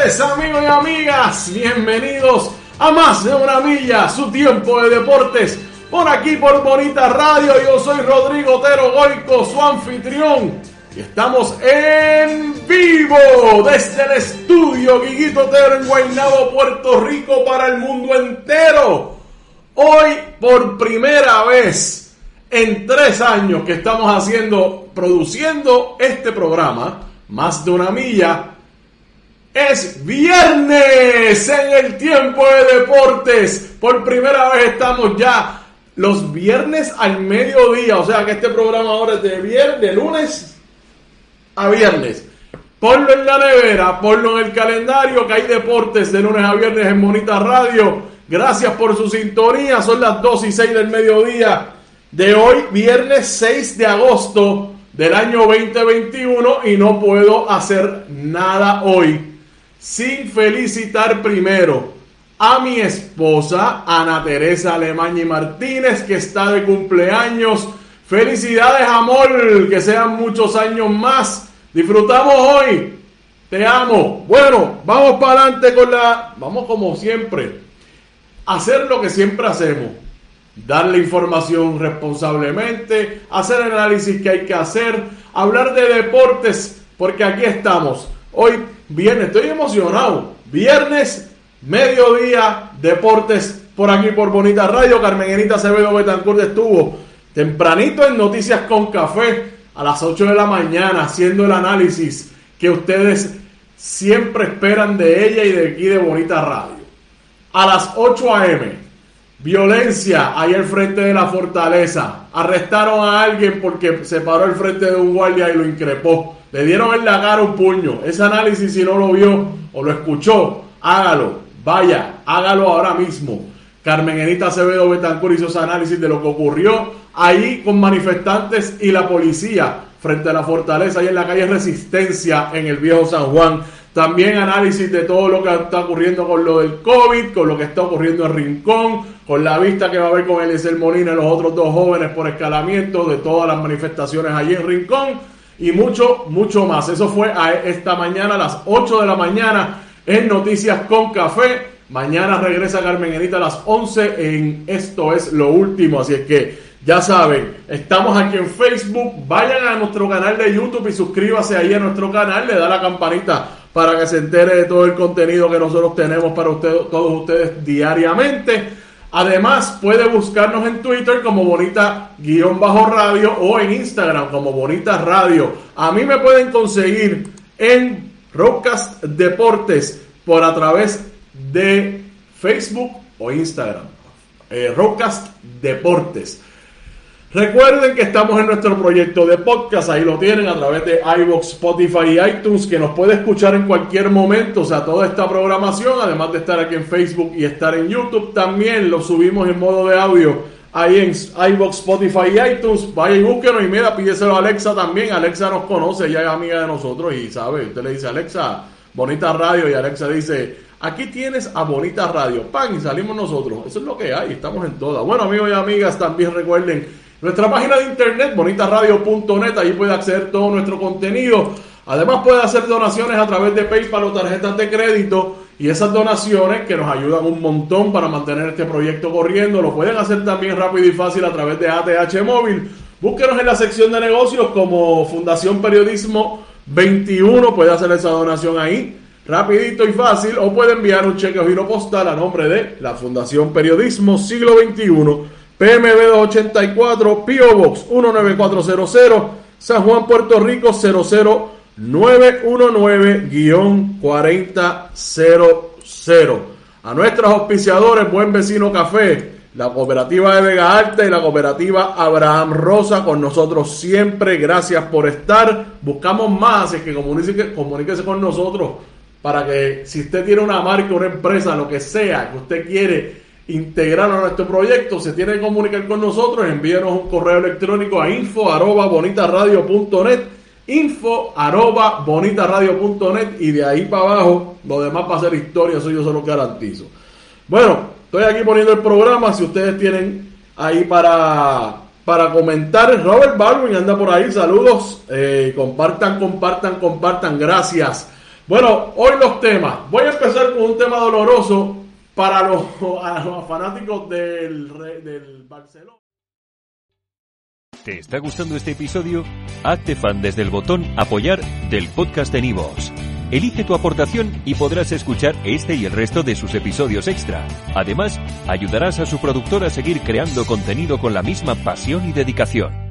amigos y amigas. Bienvenidos a más de una milla, su tiempo de deportes. Por aquí, por Bonita Radio, yo soy Rodrigo Otero Goico, su anfitrión. Y estamos en vivo desde el estudio Guiguito Otero en Guaynabo, Puerto Rico, para el mundo entero. Hoy, por primera vez en tres años que estamos haciendo, produciendo este programa, más de una milla, es viernes en el tiempo de deportes. Por primera vez estamos ya los viernes al mediodía. O sea que este programa ahora es de viernes, de lunes a viernes. Ponlo en la nevera, ponlo en el calendario que hay deportes de lunes a viernes en Monita Radio. Gracias por su sintonía. Son las 2 y 6 del mediodía de hoy, viernes 6 de agosto del año 2021 y no puedo hacer nada hoy sin felicitar primero a mi esposa Ana Teresa Alemán y Martínez, que está de cumpleaños. Felicidades, amor, que sean muchos años más. Disfrutamos hoy. Te amo. Bueno, vamos para adelante con la... Vamos como siempre. Hacer lo que siempre hacemos. Darle información responsablemente, hacer el análisis que hay que hacer, hablar de deportes, porque aquí estamos. Hoy Viernes, estoy emocionado. Viernes, mediodía, deportes por aquí por Bonita Radio. Carmen Enita Acevedo Betancourt estuvo tempranito en Noticias con Café a las 8 de la mañana haciendo el análisis que ustedes siempre esperan de ella y de aquí de Bonita Radio. A las 8 a.m. Violencia ahí al frente de la fortaleza. Arrestaron a alguien porque se paró al frente de un guardia y lo increpó. Le dieron en la cara un puño. Ese análisis, si no lo vio o lo escuchó, hágalo. Vaya, hágalo ahora mismo. Carmen Enita Acevedo Betancur hizo ese análisis de lo que ocurrió ahí con manifestantes y la policía frente a la fortaleza y en la calle Resistencia en el viejo San Juan. También análisis de todo lo que está ocurriendo con lo del COVID, con lo que está ocurriendo en Rincón, con la vista que va a haber con Eliezer Molina y los otros dos jóvenes por escalamiento de todas las manifestaciones allí en Rincón y mucho, mucho más. Eso fue esta mañana a las 8 de la mañana en Noticias con Café. Mañana regresa Carmen Enita a las 11 en Esto es lo último. Así es que ya saben, estamos aquí en Facebook. Vayan a nuestro canal de YouTube y suscríbase ahí a nuestro canal. Le da la campanita para que se entere de todo el contenido que nosotros tenemos para ustedes, todos ustedes diariamente. Además, puede buscarnos en Twitter como Bonita-Radio o en Instagram como Bonita Radio. A mí me pueden conseguir en Rockcast Deportes por a través de Facebook o Instagram. Eh, Deportes. Recuerden que estamos en nuestro proyecto de podcast, ahí lo tienen a través de iVoox, Spotify y iTunes, que nos puede escuchar en cualquier momento, o sea, toda esta programación, además de estar aquí en Facebook y estar en YouTube, también lo subimos en modo de audio ahí en iVoox, Spotify y iTunes, vaya y búsquenos y mira, pídeselo a Alexa también, Alexa nos conoce, ella es amiga de nosotros y sabe, usted le dice Alexa, bonita radio y Alexa dice, aquí tienes a bonita radio, pan y salimos nosotros, eso es lo que hay, estamos en todas. Bueno amigos y amigas, también recuerden nuestra página de internet, bonitaradio.net, ahí puede acceder todo nuestro contenido. Además puede hacer donaciones a través de PayPal o tarjetas de crédito y esas donaciones que nos ayudan un montón para mantener este proyecto corriendo, lo pueden hacer también rápido y fácil a través de ATH Móvil. Búsquenos en la sección de negocios como Fundación Periodismo 21, puede hacer esa donación ahí, rapidito y fácil, o puede enviar un cheque o giro postal a nombre de la Fundación Periodismo Siglo XXI PMB 284, PO Box 19400, San Juan, Puerto Rico 00919-4000. A nuestros auspiciadores, Buen Vecino Café, la cooperativa de Vega Alta y la cooperativa Abraham Rosa con nosotros siempre. Gracias por estar. Buscamos más, es que comuníquese, comuníquese con nosotros para que si usted tiene una marca, una empresa, lo que sea que usted quiere integrar a nuestro proyecto, se tiene que comunicar con nosotros, envíenos un correo electrónico a info arroba bonitaradio.net, info arroba bonitaradio.net y de ahí para abajo, lo demás va a ser historia, eso yo se lo garantizo. Bueno, estoy aquí poniendo el programa, si ustedes tienen ahí para, para comentar, Robert Baldwin anda por ahí, saludos, eh, compartan, compartan, compartan, gracias. Bueno, hoy los temas. Voy a empezar con un tema doloroso para los, fanáticos del, del Barcelona. ¿Te está gustando este episodio? Hazte fan desde el botón apoyar del podcast de Nivos. Elige tu aportación y podrás escuchar este y el resto de sus episodios extra. Además, ayudarás a su productor a seguir creando contenido con la misma pasión y dedicación.